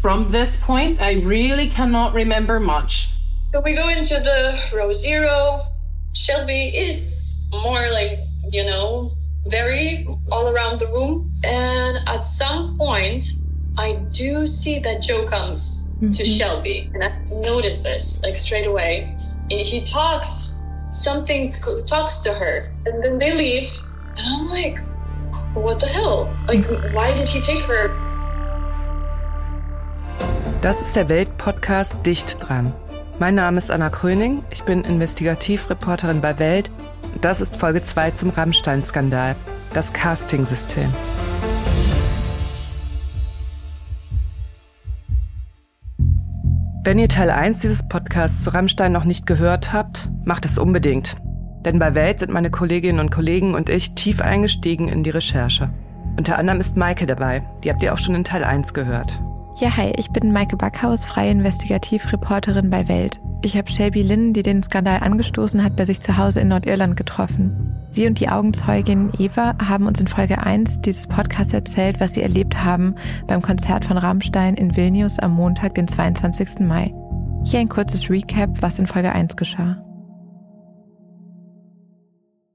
From this point, I really cannot remember much. So we go into the row zero. Shelby is more like, you know, very all around the room. And at some point, I do see that Joe comes mm-hmm. to Shelby. And I notice this like straight away. And he talks, something talks to her. And then they leave. And I'm like, what the hell? Like, why did he take her? Das ist der Welt-Podcast Dicht dran. Mein Name ist Anna Kröning, ich bin Investigativreporterin bei Welt. Das ist Folge 2 zum Rammstein-Skandal, das Casting-System. Wenn ihr Teil 1 dieses Podcasts zu Rammstein noch nicht gehört habt, macht es unbedingt. Denn bei Welt sind meine Kolleginnen und Kollegen und ich tief eingestiegen in die Recherche. Unter anderem ist Maike dabei, die habt ihr auch schon in Teil 1 gehört. Ja, hi, ich bin Maike Backhaus, freie Investigativreporterin bei Welt. Ich habe Shelby Lynn, die den Skandal angestoßen hat, bei sich zu Hause in Nordirland getroffen. Sie und die Augenzeugin Eva haben uns in Folge 1 dieses Podcasts erzählt, was sie erlebt haben beim Konzert von Rammstein in Vilnius am Montag, den 22. Mai. Hier ein kurzes Recap, was in Folge 1 geschah.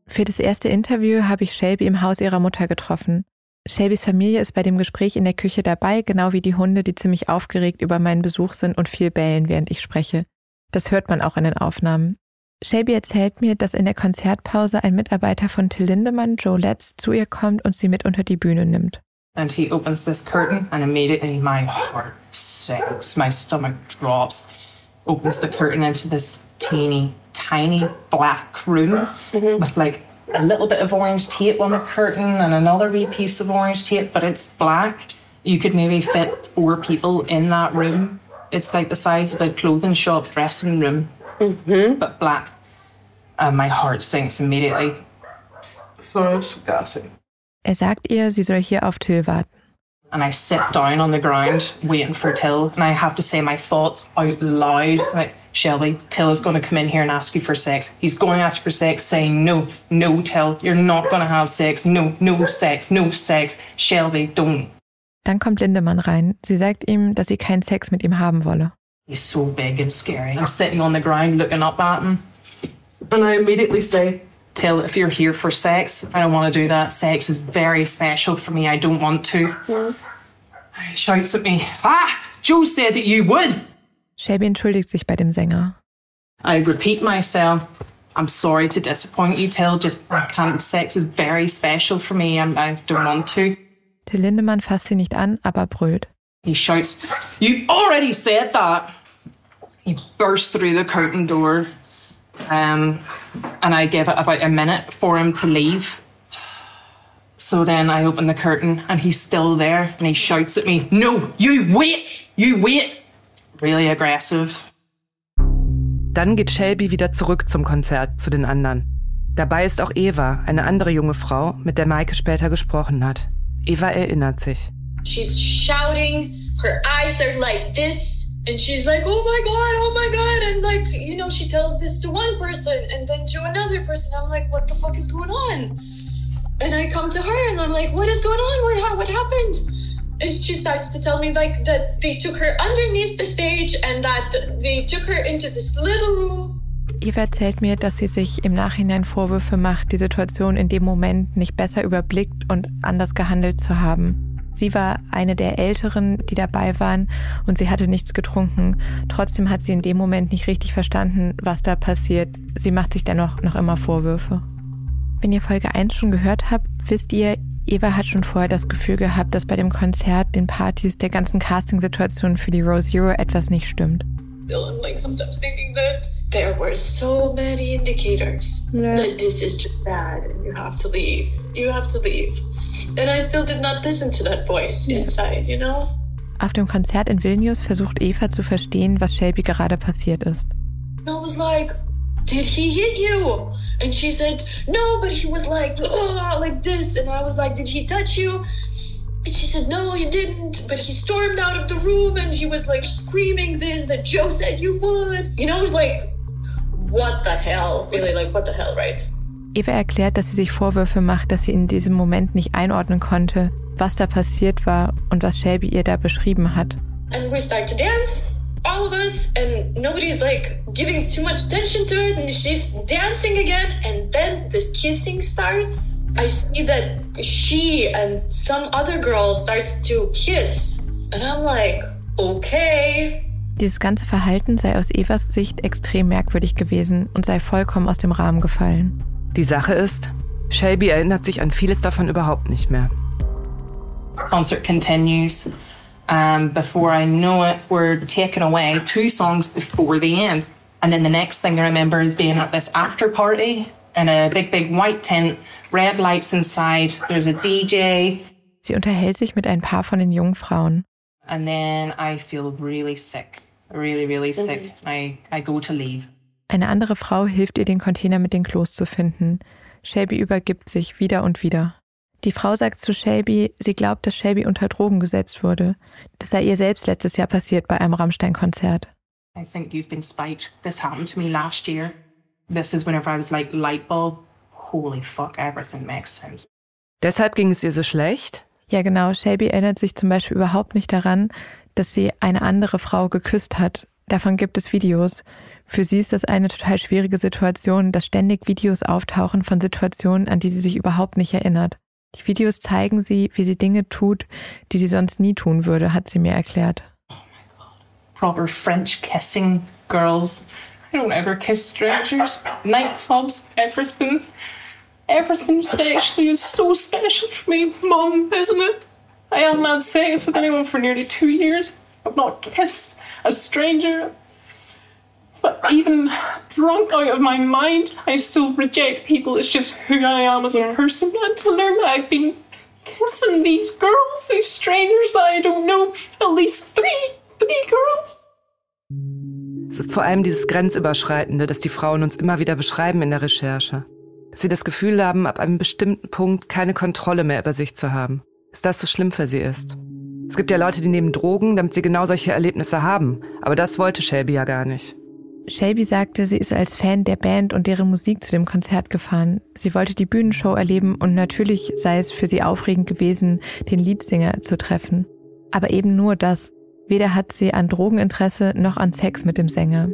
Für das erste Interview habe ich Shelby im Haus ihrer Mutter getroffen. Shelbys Familie ist bei dem Gespräch in der Küche dabei, genau wie die Hunde, die ziemlich aufgeregt über meinen Besuch sind und viel bellen, während ich spreche. Das hört man auch in den Aufnahmen. Shelby erzählt mir, dass in der Konzertpause ein Mitarbeiter von Till Lindemann, Joe Letts, zu ihr kommt und sie mit unter die Bühne nimmt. And he opens this curtain and immediately my heart sinks, my stomach drops. Opens the curtain into this teeny, tiny black room mm -hmm. with like a little bit of orange tape on the curtain and another wee piece of orange tape, but it's black. You could maybe fit four people in that room. It's like the size of a clothing shop dressing room, mm-hmm. but black. And my heart sinks immediately. So it's gassy. Er sagt ihr, sie soll hier auf Till warten. And I sit down on the ground waiting for Till, and I have to say my thoughts out loud. Like, Shelby, Till is going to come in here and ask you for sex. He's going to ask for sex, saying, No, no, Till, you're not going to have sex. No, no sex, no sex. Shelby, don't. Dann kommt Lindemann rein. Sie sagt ihm, dass sie keinen Sex mit ihm haben wolle. He's so big and scary. I'm sitting on the ground looking up at him. And I immediately say, Till, if you're here for sex, I don't want to do that. Sex is very special for me. I don't want to. Mm. He shouts at me, Ah, Joe said that you would. Shelby entschuldigt sich bei dem Sänger. I repeat myself. I'm sorry to disappoint you, Till. Just I can't. Sex is very special for me. and I don't want to. Till Lindemann fasst sie nicht an, aber brüllt. He shouts, "You already said that." He bursts through the curtain door, um, and I give it about a minute for him to leave. So then I open the curtain, and he's still there, and he shouts at me, "No, you wait! You wait!" Really aggressive. Dann geht Shelby wieder zurück zum Konzert zu den anderen. Dabei ist auch Eva, eine andere junge Frau, mit der Maike später gesprochen hat. Eva erinnert sich. She's shouting, her eyes are like this, and she's like, oh my god, oh my god, and like, you know, she tells this to one person and then to another person. I'm like, what the fuck is going on? And I come to her and I'm like, what is going on? What, what happened? And she starts to tell me like that they took her underneath the stage and that they took her into this little room. Eva erzählt mir, dass sie sich im Nachhinein Vorwürfe macht, die Situation in dem Moment nicht besser überblickt und anders gehandelt zu haben. Sie war eine der Älteren, die dabei waren, und sie hatte nichts getrunken. Trotzdem hat sie in dem Moment nicht richtig verstanden, was da passiert. Sie macht sich dennoch noch immer Vorwürfe. Wenn ihr Folge 1 schon gehört habt, wisst ihr, Eva hat schon vorher das Gefühl gehabt, dass bei dem Konzert, den Partys, der ganzen Casting-Situation für die Rose Zero etwas nicht stimmt. Still, like sometimes thinking that there were so many indicators yeah. that this is just bad and you have to leave. You have to leave. And I still did not listen to that voice yeah. inside, you know? Auf dem Konzert in Vilnius versucht Eva zu verstehen, was Shelby gerade passiert ist. I was like, did he hit you? And she said, no, but he was like, oh, like this. And I was like, did he touch you? And she said, no, he didn't. But he stormed out of the room and he was like screaming this that Joe said you would. You know, it was like, what the hell? Really, like, what the hell, right? Eva erklärt, dass sie sich Vorwürfe macht, dass sie in diesem Moment nicht einordnen konnte, was da passiert war und was Shelby ihr da beschrieben hat. and we start to dance all of us and nobody's like giving too much attention to it and she's dancing again and then the kissing starts i see that she and some other girl starts to kiss and i'm like okay Dieses ganze Verhalten sei aus Evas Sicht extrem merkwürdig gewesen und sei vollkommen aus dem Rahmen gefallen. Die Sache ist, Shelby erinnert sich an vieles davon überhaupt nicht mehr. Concert continues. Um, before I know it, we're taken away two songs before the end. And then the next thing I remember is being at this after party in a big, big white tent, red lights inside, there's a DJ. Sie unterhält sich mit ein paar von den jungen Frauen. And then I feel really sick, really, really sick. I, I go to leave. Eine andere Frau hilft ihr, den Container mit den Klos zu finden. Shelby übergibt sich wieder und wieder. Die Frau sagt zu Shelby, sie glaubt, dass Shelby unter Drogen gesetzt wurde. Das sei ihr selbst letztes Jahr passiert bei einem Rammstein-Konzert. I think you've been spiked. This happened to me last year. This is whenever I was like, light bulb. Holy fuck, everything makes sense. Deshalb ging es ihr so schlecht? Ja, genau. Shelby erinnert sich zum Beispiel überhaupt nicht daran, dass sie eine andere Frau geküsst hat. Davon gibt es Videos. Für sie ist das eine total schwierige Situation, dass ständig Videos auftauchen von Situationen, an die sie sich überhaupt nicht erinnert. Die Videos zeigen sie, wie sie Dinge tut, die sie sonst nie tun würde, hat sie mir erklärt. Proper French kissing girls. I don't ever kiss strangers. Nightclubs, everything. Everything sexually is so special for me, Mum, isn't it? I haven't had sex with anyone for nearly two years. I've not kissed a stranger. But even drunk out of my mind, I still reject people. It's just who I am as a person. And to learn that I've been kissing these girls, these strangers that I don't know, at least three, three girls. Es ist vor allem dieses Grenzüberschreitende, das die Frauen uns immer wieder beschreiben in der Recherche. Dass sie das Gefühl haben, ab einem bestimmten Punkt keine Kontrolle mehr über sich zu haben. Dass das so schlimm für sie ist. Es gibt ja Leute, die nehmen Drogen, damit sie genau solche Erlebnisse haben. Aber das wollte Shelby ja gar nicht. Shelby sagte, sie ist als Fan der Band und deren Musik zu dem Konzert gefahren. Sie wollte die Bühnenshow erleben und natürlich sei es für sie aufregend gewesen, den Leadsinger zu treffen. Aber eben nur das. Weder hat sie an Drogeninteresse noch an Sex mit dem Sänger.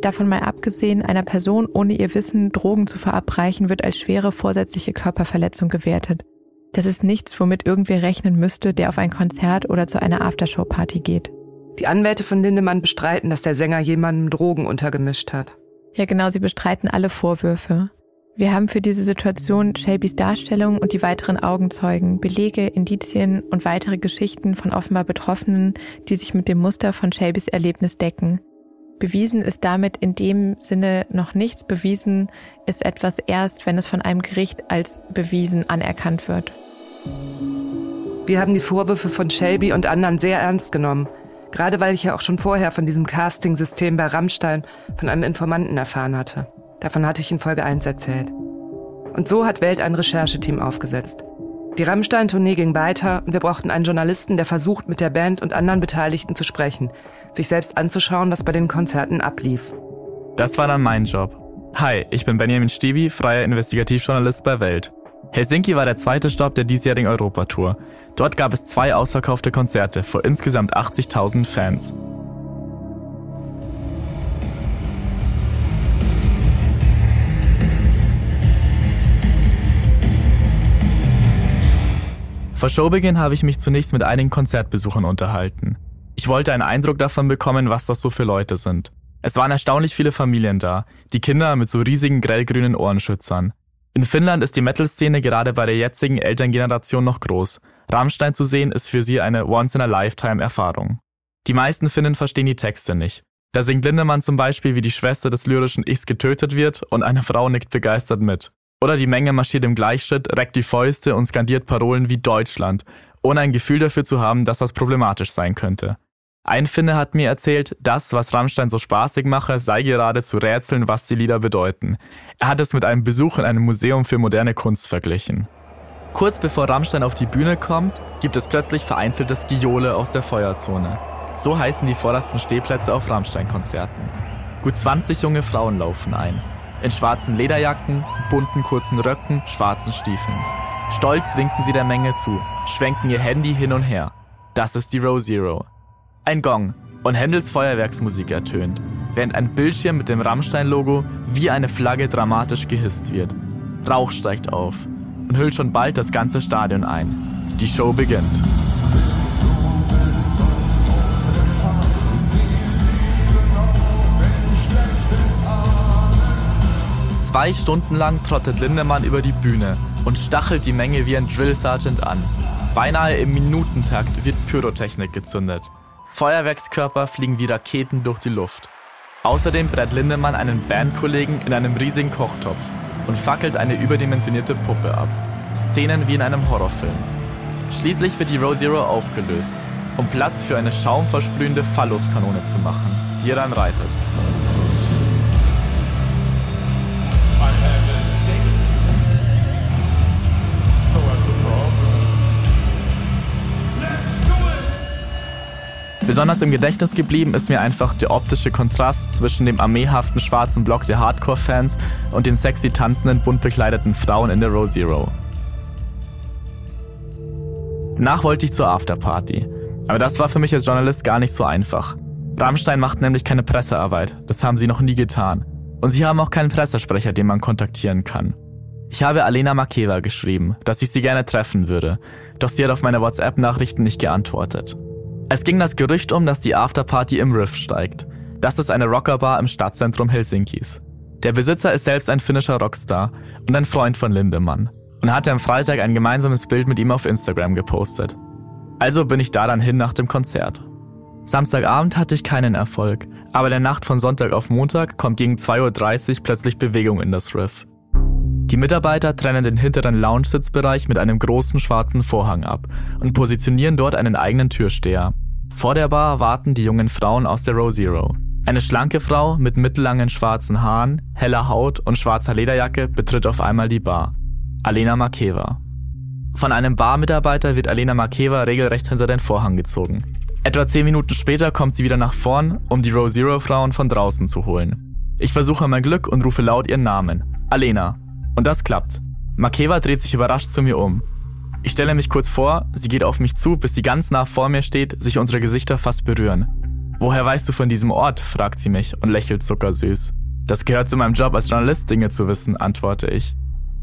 Davon mal abgesehen, einer Person ohne ihr Wissen Drogen zu verabreichen, wird als schwere vorsätzliche Körperverletzung gewertet. Das ist nichts, womit irgendwer rechnen müsste, der auf ein Konzert oder zu einer Aftershow-Party geht. Die Anwälte von Lindemann bestreiten, dass der Sänger jemandem Drogen untergemischt hat. Ja, genau, sie bestreiten alle Vorwürfe. Wir haben für diese Situation Shelbys Darstellung und die weiteren Augenzeugen, Belege, Indizien und weitere Geschichten von offenbar Betroffenen, die sich mit dem Muster von Shelbys Erlebnis decken. Bewiesen ist damit in dem Sinne noch nichts. Bewiesen ist etwas erst, wenn es von einem Gericht als bewiesen anerkannt wird. Wir haben die Vorwürfe von Shelby und anderen sehr ernst genommen. Gerade weil ich ja auch schon vorher von diesem Casting-System bei Rammstein von einem Informanten erfahren hatte. Davon hatte ich in Folge 1 erzählt. Und so hat Welt ein Rechercheteam aufgesetzt. Die Rammstein-Tournee ging weiter und wir brauchten einen Journalisten, der versucht, mit der Band und anderen Beteiligten zu sprechen, sich selbst anzuschauen, was bei den Konzerten ablief. Das war dann mein Job. Hi, ich bin Benjamin Stiebi, freier Investigativjournalist bei Welt. Helsinki war der zweite Stopp der diesjährigen Europatour. Dort gab es zwei ausverkaufte Konzerte vor insgesamt 80.000 Fans. Vor Showbeginn habe ich mich zunächst mit einigen Konzertbesuchern unterhalten. Ich wollte einen Eindruck davon bekommen, was das so für Leute sind. Es waren erstaunlich viele Familien da, die Kinder mit so riesigen grellgrünen Ohrenschützern. In Finnland ist die Metal-Szene gerade bei der jetzigen Elterngeneration noch groß. Rammstein zu sehen ist für sie eine Once-in-a-Lifetime-Erfahrung. Die meisten Finnen verstehen die Texte nicht. Da singt Lindemann zum Beispiel, wie die Schwester des lyrischen Ichs getötet wird und eine Frau nickt begeistert mit. Oder die Menge marschiert im Gleichschritt, reckt die Fäuste und skandiert Parolen wie Deutschland, ohne ein Gefühl dafür zu haben, dass das problematisch sein könnte. Ein Finne hat mir erzählt, das, was Rammstein so spaßig mache, sei gerade zu rätseln, was die Lieder bedeuten. Er hat es mit einem Besuch in einem Museum für moderne Kunst verglichen. Kurz bevor Rammstein auf die Bühne kommt, gibt es plötzlich vereinzeltes Giole aus der Feuerzone. So heißen die vordersten Stehplätze auf Rammstein-Konzerten. Gut 20 junge Frauen laufen ein in schwarzen Lederjacken, bunten kurzen Röcken, schwarzen Stiefeln. Stolz winken sie der Menge zu, schwenken ihr Handy hin und her. Das ist die Row Zero. Ein Gong und Händels Feuerwerksmusik ertönt, während ein Bildschirm mit dem Rammstein-Logo wie eine Flagge dramatisch gehisst wird. Rauch steigt auf und hüllt schon bald das ganze Stadion ein. Die Show beginnt. Zwei Stunden lang trottet Lindemann über die Bühne und stachelt die Menge wie ein Drill Sergeant an. Beinahe im Minutentakt wird Pyrotechnik gezündet. Feuerwerkskörper fliegen wie Raketen durch die Luft. Außerdem brät Lindemann einen Bandkollegen in einem riesigen Kochtopf und fackelt eine überdimensionierte Puppe ab. Szenen wie in einem Horrorfilm. Schließlich wird die Row Zero aufgelöst, um Platz für eine schaumversprühende Phalluskanone zu machen, die dann reitet. Besonders im Gedächtnis geblieben ist mir einfach der optische Kontrast zwischen dem armeehaften schwarzen Block der Hardcore-Fans und den sexy tanzenden, bunt bekleideten Frauen in der Row Zero. Danach wollte ich zur Afterparty. Aber das war für mich als Journalist gar nicht so einfach. Rammstein macht nämlich keine Pressearbeit. Das haben sie noch nie getan. Und sie haben auch keinen Pressesprecher, den man kontaktieren kann. Ich habe Alena Makeva geschrieben, dass ich sie gerne treffen würde, doch sie hat auf meine WhatsApp-Nachrichten nicht geantwortet. Es ging das Gerücht um, dass die Afterparty im Riff steigt. Das ist eine Rockerbar im Stadtzentrum Helsinkis. Der Besitzer ist selbst ein finnischer Rockstar und ein Freund von Lindemann und hatte am Freitag ein gemeinsames Bild mit ihm auf Instagram gepostet. Also bin ich da dann hin nach dem Konzert. Samstagabend hatte ich keinen Erfolg, aber der Nacht von Sonntag auf Montag kommt gegen 2.30 Uhr plötzlich Bewegung in das Riff. Die Mitarbeiter trennen den hinteren Lounge-Sitzbereich mit einem großen schwarzen Vorhang ab und positionieren dort einen eigenen Türsteher. Vor der Bar warten die jungen Frauen aus der Row Zero. Eine schlanke Frau mit mittellangen schwarzen Haaren, heller Haut und schwarzer Lederjacke betritt auf einmal die Bar. Alena Makeva. Von einem Barmitarbeiter wird Alena Makeva regelrecht hinter den Vorhang gezogen. Etwa zehn Minuten später kommt sie wieder nach vorn, um die Row Zero Frauen von draußen zu holen. Ich versuche mein Glück und rufe laut ihren Namen. Alena. Und das klappt. Makeva dreht sich überrascht zu mir um. Ich stelle mich kurz vor, sie geht auf mich zu, bis sie ganz nah vor mir steht, sich unsere Gesichter fast berühren. Woher weißt du von diesem Ort? fragt sie mich und lächelt zuckersüß. Das gehört zu meinem Job als Journalist, Dinge zu wissen, antworte ich.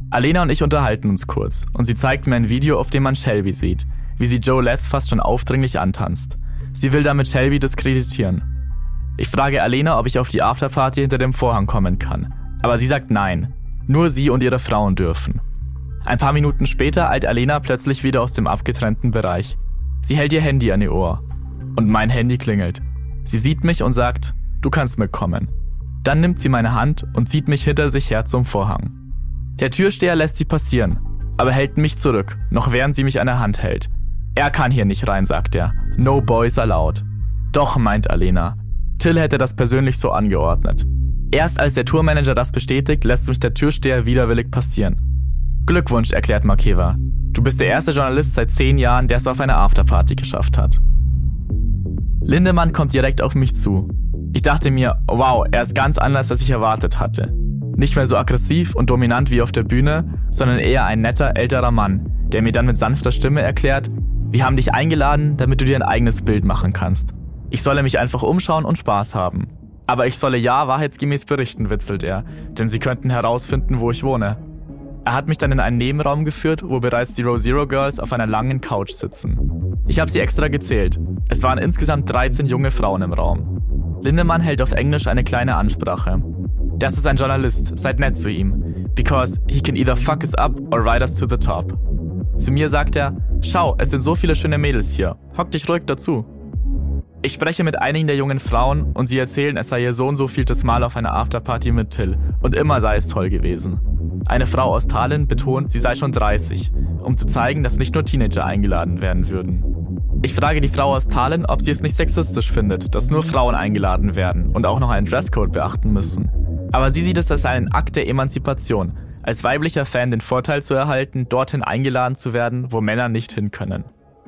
Alena und ich unterhalten uns kurz und sie zeigt mir ein Video, auf dem man Shelby sieht, wie sie Joe Letts fast schon aufdringlich antanzt. Sie will damit Shelby diskreditieren. Ich frage Alena, ob ich auf die Afterparty hinter dem Vorhang kommen kann, aber sie sagt nein. Nur sie und ihre Frauen dürfen. Ein paar Minuten später eilt Alena plötzlich wieder aus dem abgetrennten Bereich. Sie hält ihr Handy an ihr Ohr. Und mein Handy klingelt. Sie sieht mich und sagt, du kannst mitkommen. Dann nimmt sie meine Hand und zieht mich hinter sich her zum Vorhang. Der Türsteher lässt sie passieren, aber hält mich zurück, noch während sie mich an der Hand hält. Er kann hier nicht rein, sagt er. No boys allowed. Doch, meint Alena. Till hätte das persönlich so angeordnet. Erst als der Tourmanager das bestätigt, lässt mich der Türsteher widerwillig passieren. Glückwunsch, erklärt Makeva. Du bist der erste Journalist seit zehn Jahren, der es auf eine Afterparty geschafft hat. Lindemann kommt direkt auf mich zu. Ich dachte mir, wow, er ist ganz anders, als ich erwartet hatte. Nicht mehr so aggressiv und dominant wie auf der Bühne, sondern eher ein netter, älterer Mann, der mir dann mit sanfter Stimme erklärt, wir haben dich eingeladen, damit du dir ein eigenes Bild machen kannst. Ich solle mich einfach umschauen und Spaß haben. Aber ich solle ja wahrheitsgemäß berichten, witzelt er, denn sie könnten herausfinden, wo ich wohne. Er hat mich dann in einen Nebenraum geführt, wo bereits die Row Zero Girls auf einer langen Couch sitzen. Ich habe sie extra gezählt. Es waren insgesamt 13 junge Frauen im Raum. Lindemann hält auf Englisch eine kleine Ansprache. Das ist ein Journalist, seid nett zu ihm. Because he can either fuck us up or ride us to the top. Zu mir sagt er, schau, es sind so viele schöne Mädels hier. Hock dich ruhig dazu. Ich spreche mit einigen der jungen Frauen und sie erzählen, es sei ihr so und so vieltes Mal auf einer Afterparty mit Till und immer sei es toll gewesen. Eine Frau aus Tallinn betont, sie sei schon 30, um zu zeigen, dass nicht nur Teenager eingeladen werden würden. Ich frage die Frau aus Tallinn, ob sie es nicht sexistisch findet, dass nur Frauen eingeladen werden und auch noch einen Dresscode beachten müssen. Aber sie sieht es als einen Akt der Emanzipation, als weiblicher Fan den Vorteil zu erhalten, dorthin eingeladen zu werden, wo Männer nicht hin können.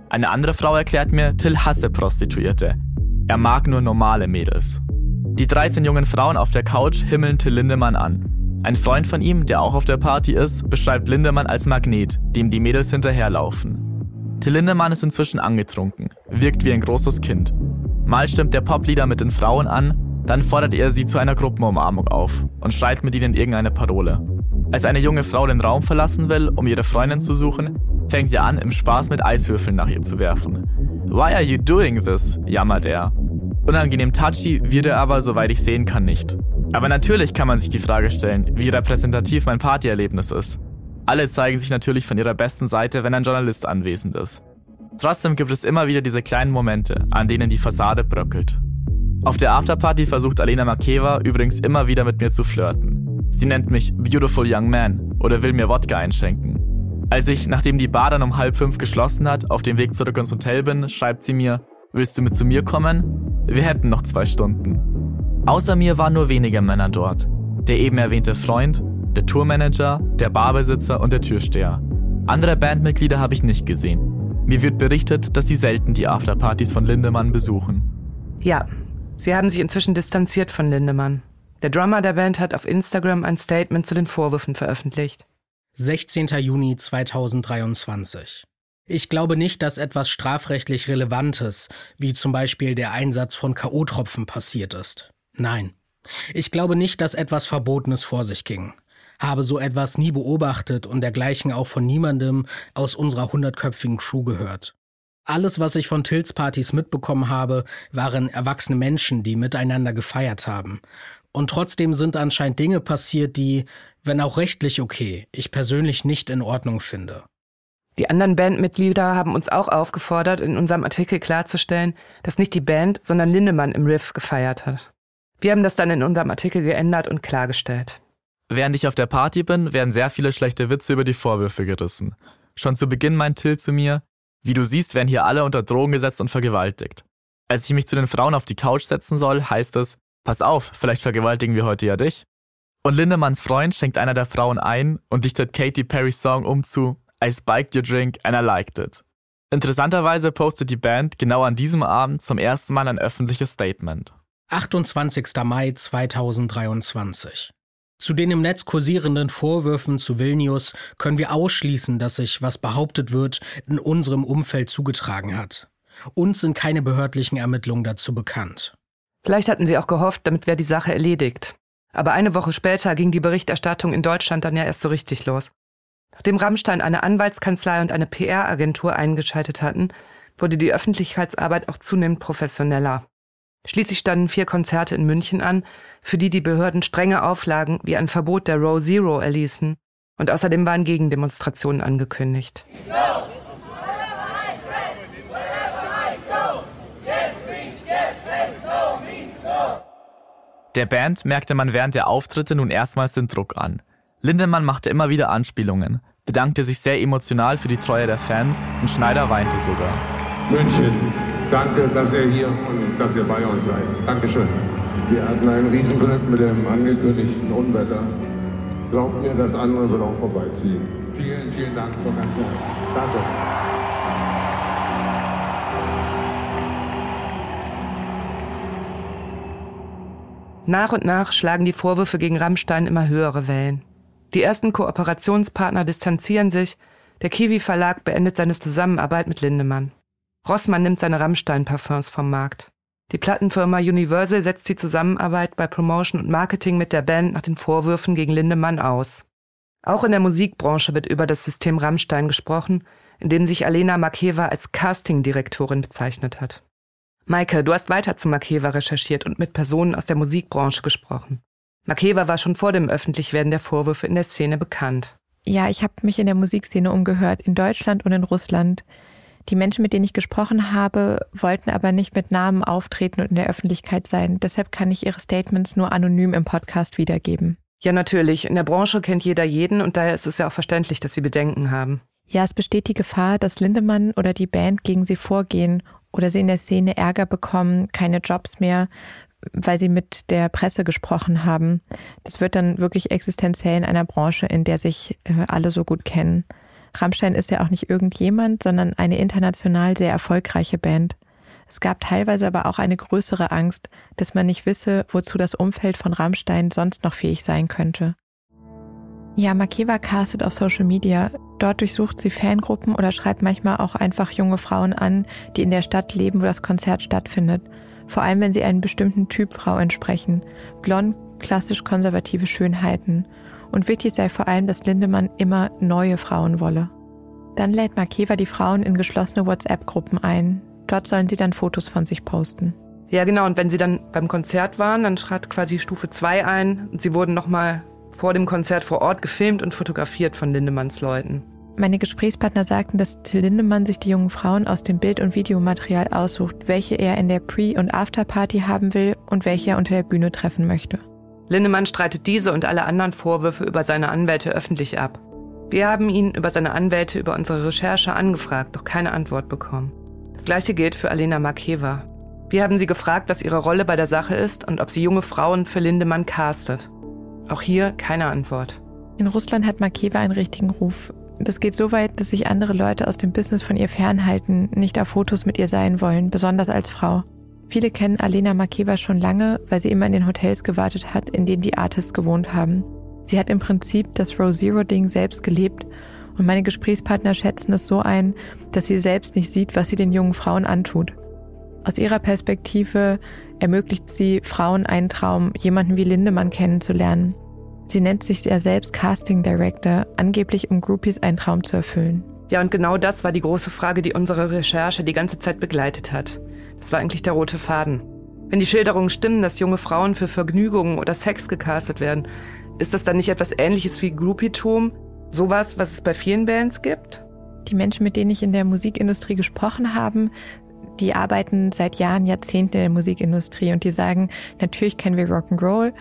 Eine andere Frau erklärt mir, Till hasse Prostituierte. Er mag nur normale Mädels. Die 13 jungen Frauen auf der Couch himmeln Till Lindemann an. Ein Freund von ihm, der auch auf der Party ist, beschreibt Lindemann als Magnet, dem die Mädels hinterherlaufen. Till Lindemann ist inzwischen angetrunken, wirkt wie ein großes Kind. Mal stimmt der Poplieder mit den Frauen an, dann fordert er sie zu einer Gruppenumarmung auf und schreit mit ihnen irgendeine Parole. Als eine junge Frau den Raum verlassen will, um ihre Freundin zu suchen, fängt er an, im Spaß mit Eiswürfeln nach ihr zu werfen. Why are you doing this? jammert er. Unangenehm touchy wird er aber, soweit ich sehen kann, nicht. Aber natürlich kann man sich die Frage stellen, wie repräsentativ mein Partyerlebnis ist. Alle zeigen sich natürlich von ihrer besten Seite, wenn ein Journalist anwesend ist. Trotzdem gibt es immer wieder diese kleinen Momente, an denen die Fassade bröckelt. Auf der Afterparty versucht Alena Makeva übrigens immer wieder mit mir zu flirten. Sie nennt mich Beautiful Young Man oder will mir Wodka einschenken. Als ich, nachdem die Bar dann um halb fünf geschlossen hat, auf dem Weg zurück ins Hotel bin, schreibt sie mir, willst du mit zu mir kommen? Wir hätten noch zwei Stunden. Außer mir waren nur wenige Männer dort. Der eben erwähnte Freund, der Tourmanager, der Barbesitzer und der Türsteher. Andere Bandmitglieder habe ich nicht gesehen. Mir wird berichtet, dass sie selten die Afterpartys von Lindemann besuchen. Ja, sie haben sich inzwischen distanziert von Lindemann. Der Drummer der Band hat auf Instagram ein Statement zu den Vorwürfen veröffentlicht. 16. Juni 2023. Ich glaube nicht, dass etwas strafrechtlich Relevantes, wie zum Beispiel der Einsatz von K.O.-Tropfen, passiert ist. Nein. Ich glaube nicht, dass etwas Verbotenes vor sich ging. Habe so etwas nie beobachtet und dergleichen auch von niemandem aus unserer hundertköpfigen Crew gehört. Alles, was ich von Tills-Partys mitbekommen habe, waren erwachsene Menschen, die miteinander gefeiert haben. Und trotzdem sind anscheinend Dinge passiert, die, wenn auch rechtlich okay, ich persönlich nicht in Ordnung finde. Die anderen Bandmitglieder haben uns auch aufgefordert, in unserem Artikel klarzustellen, dass nicht die Band, sondern Lindemann im Riff gefeiert hat. Wir haben das dann in unserem Artikel geändert und klargestellt. Während ich auf der Party bin, werden sehr viele schlechte Witze über die Vorwürfe gerissen. Schon zu Beginn meint Till zu mir, wie du siehst, werden hier alle unter Drogen gesetzt und vergewaltigt. Als ich mich zu den Frauen auf die Couch setzen soll, heißt es, pass auf, vielleicht vergewaltigen wir heute ja dich. Und Lindemanns Freund schenkt einer der Frauen ein und dichtet Katy Perrys Song um zu I spiked your drink and I liked it. Interessanterweise postet die Band genau an diesem Abend zum ersten Mal ein öffentliches Statement. 28. Mai 2023. Zu den im Netz kursierenden Vorwürfen zu Vilnius können wir ausschließen, dass sich, was behauptet wird, in unserem Umfeld zugetragen hat. Uns sind keine behördlichen Ermittlungen dazu bekannt. Vielleicht hatten sie auch gehofft, damit wäre die Sache erledigt. Aber eine Woche später ging die Berichterstattung in Deutschland dann ja erst so richtig los. Nachdem Rammstein eine Anwaltskanzlei und eine PR-Agentur eingeschaltet hatten, wurde die Öffentlichkeitsarbeit auch zunehmend professioneller. Schließlich standen vier Konzerte in München an, für die die Behörden strenge Auflagen wie ein Verbot der Row Zero erließen. Und außerdem waren Gegendemonstrationen angekündigt. Der Band merkte man während der Auftritte nun erstmals den Druck an. Lindemann machte immer wieder Anspielungen, bedankte sich sehr emotional für die Treue der Fans und Schneider weinte sogar. München, danke, dass ihr hier und dass ihr bei uns seid. Dankeschön. Wir hatten ein Riesenglück mit dem angekündigten Unwetter. Glaubt mir, das andere wird auch vorbeiziehen. Vielen, vielen Dank von Herzen. Danke. Nach und nach schlagen die Vorwürfe gegen Rammstein immer höhere Wellen. Die ersten Kooperationspartner distanzieren sich, der Kiwi Verlag beendet seine Zusammenarbeit mit Lindemann. Rossmann nimmt seine Rammstein-Parfums vom Markt. Die Plattenfirma Universal setzt die Zusammenarbeit bei Promotion und Marketing mit der Band nach den Vorwürfen gegen Lindemann aus. Auch in der Musikbranche wird über das System Rammstein gesprochen, in dem sich Alena Makeva als Castingdirektorin bezeichnet hat. Maike, du hast weiter zu Makeva recherchiert und mit Personen aus der Musikbranche gesprochen. Makeva war schon vor dem Öffentlichwerden der Vorwürfe in der Szene bekannt. Ja, ich habe mich in der Musikszene umgehört, in Deutschland und in Russland. Die Menschen, mit denen ich gesprochen habe, wollten aber nicht mit Namen auftreten und in der Öffentlichkeit sein. Deshalb kann ich ihre Statements nur anonym im Podcast wiedergeben. Ja, natürlich. In der Branche kennt jeder jeden und daher ist es ja auch verständlich, dass sie Bedenken haben. Ja, es besteht die Gefahr, dass Lindemann oder die Band gegen sie vorgehen oder sie in der Szene Ärger bekommen, keine Jobs mehr, weil sie mit der Presse gesprochen haben. Das wird dann wirklich existenziell in einer Branche, in der sich äh, alle so gut kennen. Rammstein ist ja auch nicht irgendjemand, sondern eine international sehr erfolgreiche Band. Es gab teilweise aber auch eine größere Angst, dass man nicht wisse, wozu das Umfeld von Rammstein sonst noch fähig sein könnte. Ja, Makeva castet auf Social Media. Dort durchsucht sie Fangruppen oder schreibt manchmal auch einfach junge Frauen an, die in der Stadt leben, wo das Konzert stattfindet. vor allem wenn sie einen bestimmten Typ Frau entsprechen, blond, klassisch konservative Schönheiten. Und wichtig sei vor allem, dass Lindemann immer neue Frauen wolle. Dann lädt Makeva die Frauen in geschlossene WhatsApp-Gruppen ein. Dort sollen sie dann Fotos von sich posten. Ja, genau. Und wenn sie dann beim Konzert waren, dann trat quasi Stufe 2 ein und sie wurden nochmal vor dem Konzert vor Ort gefilmt und fotografiert von Lindemanns Leuten. Meine Gesprächspartner sagten, dass Till Lindemann sich die jungen Frauen aus dem Bild- und Videomaterial aussucht, welche er in der Pre- und Afterparty haben will und welche er unter der Bühne treffen möchte. Lindemann streitet diese und alle anderen Vorwürfe über seine Anwälte öffentlich ab. Wir haben ihn über seine Anwälte über unsere Recherche angefragt, doch keine Antwort bekommen. Das gleiche gilt für Alena Makeva. Wir haben sie gefragt, was ihre Rolle bei der Sache ist und ob sie junge Frauen für Lindemann castet. Auch hier keine Antwort. In Russland hat Makeva einen richtigen Ruf. Das geht so weit, dass sich andere Leute aus dem Business von ihr fernhalten, nicht auf Fotos mit ihr sein wollen, besonders als Frau. Viele kennen Alena Makeva schon lange, weil sie immer in den Hotels gewartet hat, in denen die Artists gewohnt haben. Sie hat im Prinzip das Row Zero Ding selbst gelebt und meine Gesprächspartner schätzen es so ein, dass sie selbst nicht sieht, was sie den jungen Frauen antut. Aus ihrer Perspektive ermöglicht sie Frauen einen Traum, jemanden wie Lindemann kennenzulernen. Sie nennt sich ja selbst Casting Director, angeblich um Groupies einen Traum zu erfüllen. Ja, und genau das war die große Frage, die unsere Recherche die ganze Zeit begleitet hat. Das war eigentlich der rote Faden. Wenn die Schilderungen stimmen, dass junge Frauen für Vergnügungen oder Sex gecastet werden, ist das dann nicht etwas ähnliches wie Groupietum? Sowas, was es bei vielen Bands gibt? Die Menschen, mit denen ich in der Musikindustrie gesprochen habe, die arbeiten seit Jahren, Jahrzehnten in der Musikindustrie und die sagen, natürlich kennen wir Rock'n'Roll.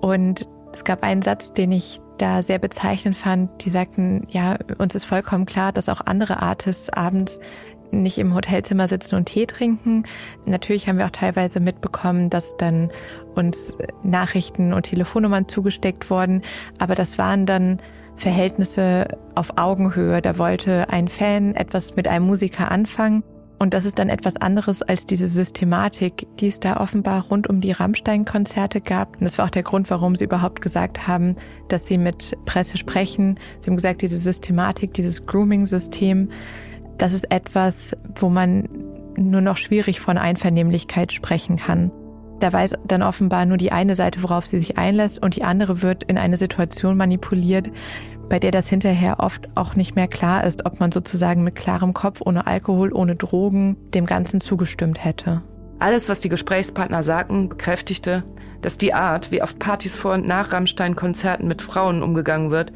Und es gab einen Satz, den ich da sehr bezeichnend fand. Die sagten, ja, uns ist vollkommen klar, dass auch andere Artists abends nicht im Hotelzimmer sitzen und Tee trinken. Natürlich haben wir auch teilweise mitbekommen, dass dann uns Nachrichten und Telefonnummern zugesteckt wurden. Aber das waren dann Verhältnisse auf Augenhöhe. Da wollte ein Fan etwas mit einem Musiker anfangen. Und das ist dann etwas anderes als diese Systematik, die es da offenbar rund um die Rammstein-Konzerte gab. Und das war auch der Grund, warum sie überhaupt gesagt haben, dass sie mit Presse sprechen. Sie haben gesagt, diese Systematik, dieses Grooming-System, das ist etwas, wo man nur noch schwierig von Einvernehmlichkeit sprechen kann. Da weiß dann offenbar nur die eine Seite, worauf sie sich einlässt und die andere wird in eine Situation manipuliert, bei der das hinterher oft auch nicht mehr klar ist, ob man sozusagen mit klarem Kopf, ohne Alkohol, ohne Drogen dem Ganzen zugestimmt hätte. Alles, was die Gesprächspartner sagten, bekräftigte, dass die Art, wie auf Partys vor und nach Rammstein-Konzerten mit Frauen umgegangen wird,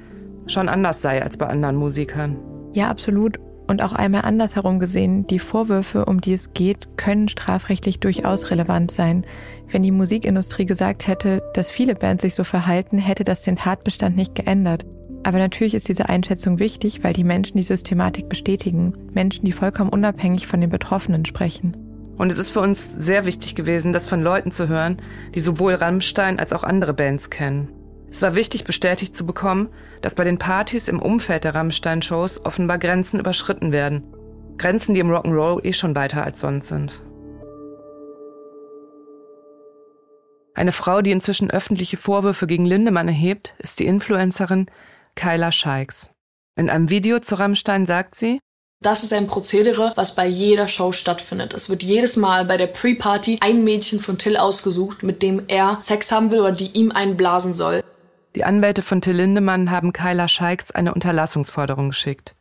schon anders sei als bei anderen Musikern. Ja, absolut. Und auch einmal andersherum gesehen, die Vorwürfe, um die es geht, können strafrechtlich durchaus relevant sein. Wenn die Musikindustrie gesagt hätte, dass viele Bands sich so verhalten, hätte das den Tatbestand nicht geändert. Aber natürlich ist diese Einschätzung wichtig, weil die Menschen die Systematik bestätigen. Menschen, die vollkommen unabhängig von den Betroffenen sprechen. Und es ist für uns sehr wichtig gewesen, das von Leuten zu hören, die sowohl Rammstein als auch andere Bands kennen. Es war wichtig bestätigt zu bekommen, dass bei den Partys im Umfeld der Rammstein-Shows offenbar Grenzen überschritten werden. Grenzen, die im Rock'n'Roll eh schon weiter als sonst sind. Eine Frau, die inzwischen öffentliche Vorwürfe gegen Lindemann erhebt, ist die Influencerin Kyla Scheiks. In einem Video zu Rammstein sagt sie, das ist ein Prozedere, was bei jeder Show stattfindet. Es wird jedes Mal bei der Pre-Party ein Mädchen von Till ausgesucht, mit dem er Sex haben will oder die ihm einen blasen soll. Die Anwälte von Till Lindemann haben Kyla Scheiks eine Unterlassungsforderung geschickt.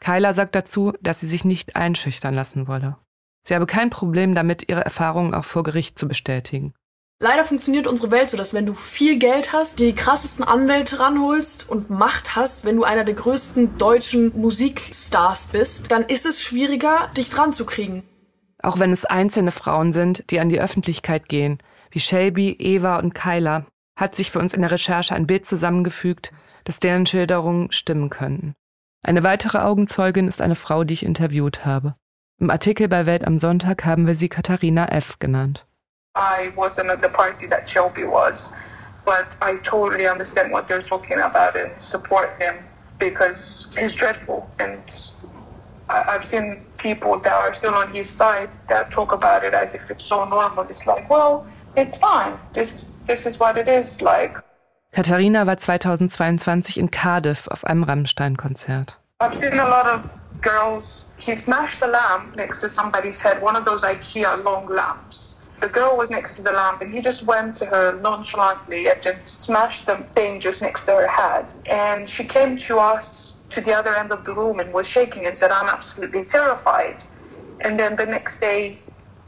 Kyla sagt dazu, dass sie sich nicht einschüchtern lassen wolle. Sie habe kein Problem damit, ihre Erfahrungen auch vor Gericht zu bestätigen. Leider funktioniert unsere Welt so, dass wenn du viel Geld hast, die krassesten Anwälte ranholst und Macht hast, wenn du einer der größten deutschen Musikstars bist, dann ist es schwieriger, dich dran zu kriegen. Auch wenn es einzelne Frauen sind, die an die Öffentlichkeit gehen, wie Shelby, Eva und Kyla, hat sich für uns in der Recherche ein Bild zusammengefügt, das deren Schilderungen stimmen könnten. Eine weitere Augenzeugin ist eine Frau, die ich interviewt habe. Im Artikel bei Welt am Sonntag haben wir sie Katharina F. genannt. I wasn't at the party that Shelby was, but I totally understand what they're talking about and support him because he's dreadful. And I, I've seen people that are still on his side that talk about it as if it's so normal. It's like, well, it's fine. This this is what it is like. Katharina war 2022 in Cardiff auf einem Rammstein-Konzert. I've seen a lot of girls. He smashed a lamp next to somebody's head, one of those IKEA long lamps. The girl was next to the lamp and he just went to her nonchalantly and just smashed the thing just next to her head. And she came to us to the other end of the room and was shaking and said, I'm absolutely terrified. And then the next day,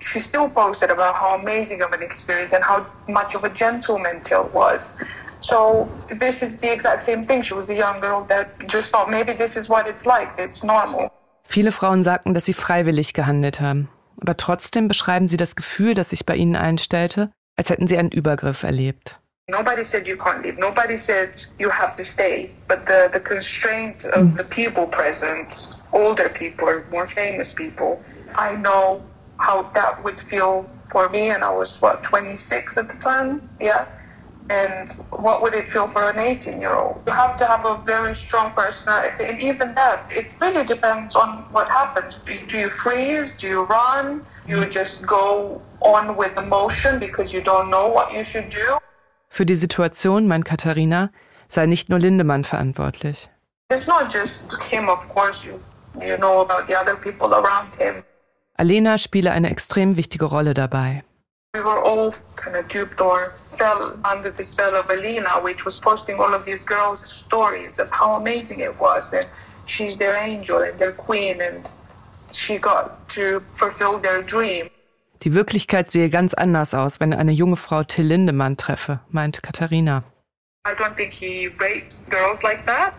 she still posted about how amazing of an experience and how much of a gentleman Till was. So this is the exact same thing. She was a young girl that just thought maybe this is what it's like. It's normal. Viele Frauen sagten, dass sie freiwillig gehandelt haben. Aber trotzdem beschreiben sie das Gefühl, das sich bei ihnen einstellte, als hätten sie einen Übergriff erlebt. Nobody said you can't leave. Nobody said you have to stay. But the, the constraint of the people present, older people, more famous people, I know how that would feel for me. And I was, what, 26 at the time? Yeah. And what would it feel for an 18 year old? You have to have a very strong personality. And even that, it really depends on what happens. Do you freeze? Do you run? You just go on with emotion because you don't know what you should do? Für die Situation, meint Katharina, sei nicht nur Lindemann verantwortlich. It's not just him, of course. You, you know about the other people around him. Alena spiele eine extrem wichtige Rolle dabei. We were all kind of duped or fell under the spell of Alina, which was posting all of these girls' stories of how amazing it was. And she's their angel and their queen, and she got to fulfill their dream. Die Wirklichkeit sehe ganz anders aus, wenn eine junge Frau Till Lindemann treffe, meint Katharina. I don't think he rapes girls like that.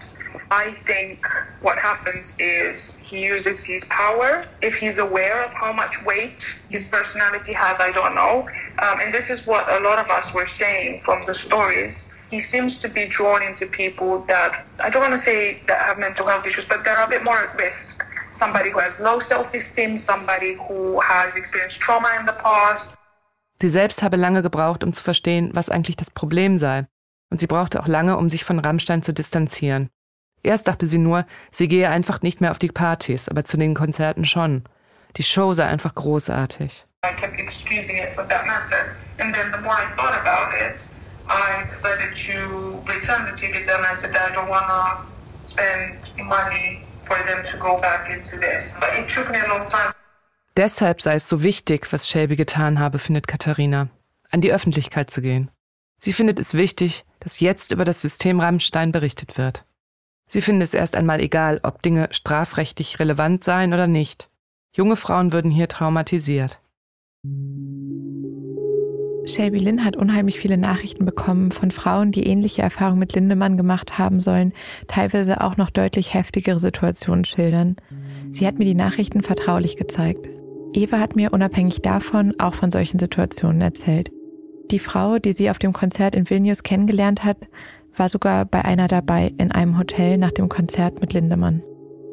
I think what happens is he uses his power. If he's aware of how much weight his personality has, I don't know. Um, and this is what a lot of us were saying from the stories. He seems to be drawn into people that, I don't want to say that have mental health issues, but they're a bit more at risk. Somebody who has low self esteem, somebody who has experienced trauma in the past. Sie selbst habe lange gebraucht, um zu verstehen, was eigentlich das Problem sei. Und sie brauchte auch lange, um sich von Rammstein zu distanzieren. Erst dachte sie nur, sie gehe einfach nicht mehr auf die Partys, aber zu den Konzerten schon. Die Show sei einfach großartig. I kept excusing it with that method. And then the more I thought about it, I decided to return the tickets and I said I don't want to spend money for them to go back into this. But it took me a long time. Deshalb sei es so wichtig, was Shelby getan habe, findet Katharina, an die Öffentlichkeit zu gehen. Sie findet es wichtig, dass jetzt über das System Rammstein berichtet wird. Sie finden es erst einmal egal, ob Dinge strafrechtlich relevant seien oder nicht. Junge Frauen würden hier traumatisiert. Shelby Lynn hat unheimlich viele Nachrichten bekommen von Frauen, die ähnliche Erfahrungen mit Lindemann gemacht haben sollen, teilweise auch noch deutlich heftigere Situationen schildern. Sie hat mir die Nachrichten vertraulich gezeigt. Eva hat mir unabhängig davon auch von solchen Situationen erzählt. Die Frau, die sie auf dem Konzert in Vilnius kennengelernt hat, war sogar bei einer dabei in einem Hotel nach dem Konzert mit Lindemann.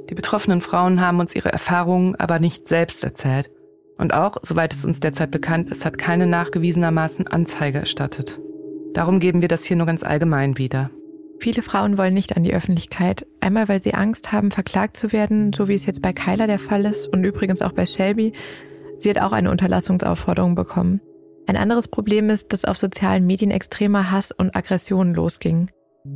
Die betroffenen Frauen haben uns ihre Erfahrungen aber nicht selbst erzählt. Und auch, soweit es uns derzeit bekannt ist, hat keine nachgewiesenermaßen Anzeige erstattet. Darum geben wir das hier nur ganz allgemein wieder. Viele Frauen wollen nicht an die Öffentlichkeit. Einmal, weil sie Angst haben, verklagt zu werden, so wie es jetzt bei Kyla der Fall ist und übrigens auch bei Shelby. Sie hat auch eine Unterlassungsaufforderung bekommen. Ein anderes Problem ist, dass auf sozialen Medien extremer Hass und Aggressionen losging.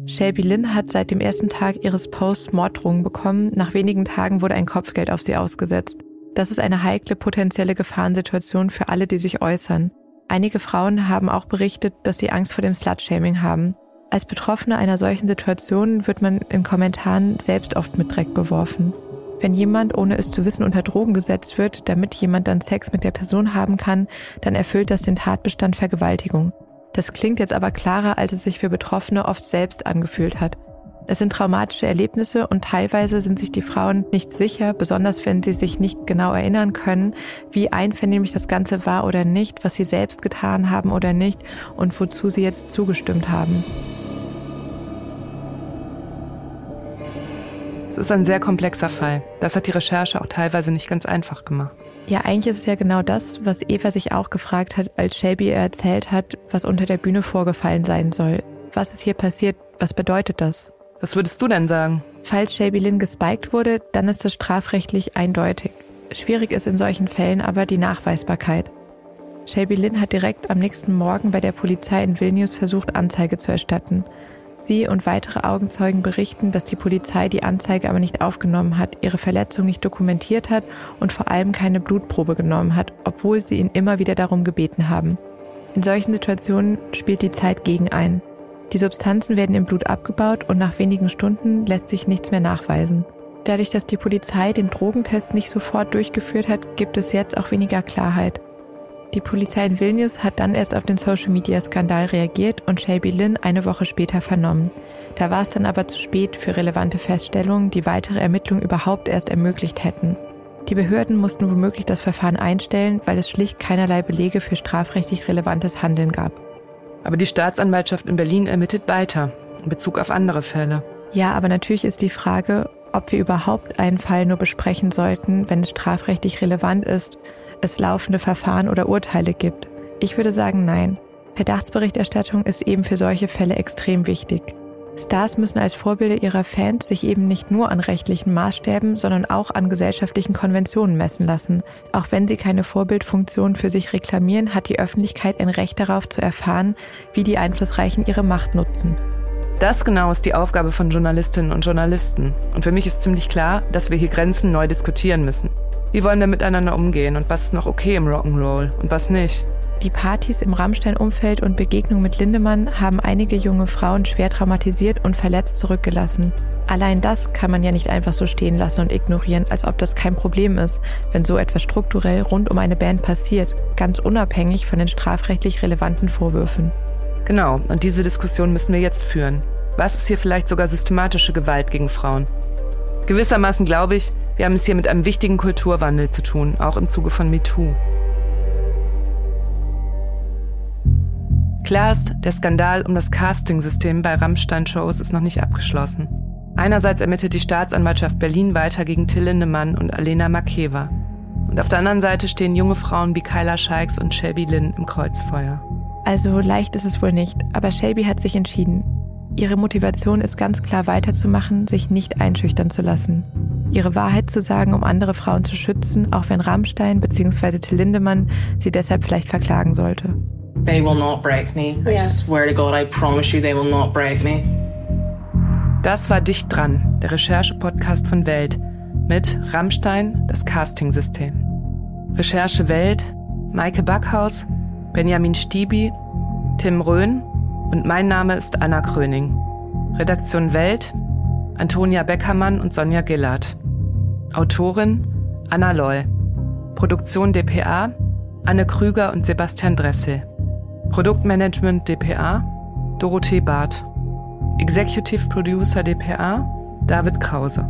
Shelby Lynn hat seit dem ersten Tag ihres Posts Morddrohungen bekommen. Nach wenigen Tagen wurde ein Kopfgeld auf sie ausgesetzt. Das ist eine heikle potenzielle Gefahrensituation für alle, die sich äußern. Einige Frauen haben auch berichtet, dass sie Angst vor dem Slutshaming haben. Als Betroffene einer solchen Situation wird man in Kommentaren selbst oft mit Dreck beworfen. Wenn jemand, ohne es zu wissen, unter Drogen gesetzt wird, damit jemand dann Sex mit der Person haben kann, dann erfüllt das den Tatbestand Vergewaltigung. Das klingt jetzt aber klarer, als es sich für Betroffene oft selbst angefühlt hat. Es sind traumatische Erlebnisse und teilweise sind sich die Frauen nicht sicher, besonders wenn sie sich nicht genau erinnern können, wie einvernehmlich das Ganze war oder nicht, was sie selbst getan haben oder nicht und wozu sie jetzt zugestimmt haben. Es ist ein sehr komplexer Fall. Das hat die Recherche auch teilweise nicht ganz einfach gemacht. Ja, eigentlich ist es ja genau das, was Eva sich auch gefragt hat, als Shelby ihr erzählt hat, was unter der Bühne vorgefallen sein soll. Was ist hier passiert? Was bedeutet das? Was würdest du denn sagen? Falls Shelby Lynn gespiked wurde, dann ist das strafrechtlich eindeutig. Schwierig ist in solchen Fällen aber die Nachweisbarkeit. Shelby Lynn hat direkt am nächsten Morgen bei der Polizei in Vilnius versucht, Anzeige zu erstatten. Sie und weitere Augenzeugen berichten, dass die Polizei die Anzeige aber nicht aufgenommen hat, ihre Verletzung nicht dokumentiert hat und vor allem keine Blutprobe genommen hat, obwohl sie ihn immer wieder darum gebeten haben. In solchen Situationen spielt die Zeit gegen ein. Die Substanzen werden im Blut abgebaut und nach wenigen Stunden lässt sich nichts mehr nachweisen. Dadurch, dass die Polizei den Drogentest nicht sofort durchgeführt hat, gibt es jetzt auch weniger Klarheit. Die Polizei in Vilnius hat dann erst auf den Social-Media-Skandal reagiert und Shelby Lynn eine Woche später vernommen. Da war es dann aber zu spät für relevante Feststellungen, die weitere Ermittlungen überhaupt erst ermöglicht hätten. Die Behörden mussten womöglich das Verfahren einstellen, weil es schlicht keinerlei Belege für strafrechtlich relevantes Handeln gab. Aber die Staatsanwaltschaft in Berlin ermittelt weiter in Bezug auf andere Fälle. Ja, aber natürlich ist die Frage, ob wir überhaupt einen Fall nur besprechen sollten, wenn es strafrechtlich relevant ist es laufende Verfahren oder Urteile gibt. Ich würde sagen nein. Verdachtsberichterstattung ist eben für solche Fälle extrem wichtig. Stars müssen als Vorbilder ihrer Fans sich eben nicht nur an rechtlichen Maßstäben, sondern auch an gesellschaftlichen Konventionen messen lassen. Auch wenn sie keine Vorbildfunktion für sich reklamieren, hat die Öffentlichkeit ein Recht darauf zu erfahren, wie die Einflussreichen ihre Macht nutzen. Das genau ist die Aufgabe von Journalistinnen und Journalisten. Und für mich ist ziemlich klar, dass wir hier Grenzen neu diskutieren müssen. Wie wollen wir miteinander umgehen und was ist noch okay im Rock'n'Roll und was nicht? Die Partys im Rammstein-Umfeld und Begegnung mit Lindemann haben einige junge Frauen schwer traumatisiert und verletzt zurückgelassen. Allein das kann man ja nicht einfach so stehen lassen und ignorieren, als ob das kein Problem ist, wenn so etwas strukturell rund um eine Band passiert, ganz unabhängig von den strafrechtlich relevanten Vorwürfen. Genau, und diese Diskussion müssen wir jetzt führen. Was ist hier vielleicht sogar systematische Gewalt gegen Frauen? Gewissermaßen glaube ich, wir haben es hier mit einem wichtigen Kulturwandel zu tun, auch im Zuge von MeToo. Klar ist, der Skandal um das Casting-System bei Rammstein-Shows ist noch nicht abgeschlossen. Einerseits ermittelt die Staatsanwaltschaft Berlin weiter gegen Till Lindemann und Alena Makeva. Und auf der anderen Seite stehen junge Frauen wie Kyla Scheiks und Shelby Lynn im Kreuzfeuer. Also leicht ist es wohl nicht, aber Shelby hat sich entschieden. Ihre Motivation ist ganz klar weiterzumachen, sich nicht einschüchtern zu lassen ihre Wahrheit zu sagen, um andere Frauen zu schützen, auch wenn Rammstein bzw. Till Lindemann sie deshalb vielleicht verklagen sollte. They will not break me. I swear to God, I promise you, they will not break me. Das war Dicht dran, der Recherche-Podcast von Welt mit Rammstein, das Casting-System. Recherche Welt, Maike Backhaus, Benjamin Stiebi, Tim Röhn und mein Name ist Anna Kröning. Redaktion Welt, Antonia Beckermann und Sonja Gillard. Autorin Anna Loll. Produktion DPA Anne Krüger und Sebastian Dressel. Produktmanagement DPA Dorothee Barth. Executive Producer DPA David Krause.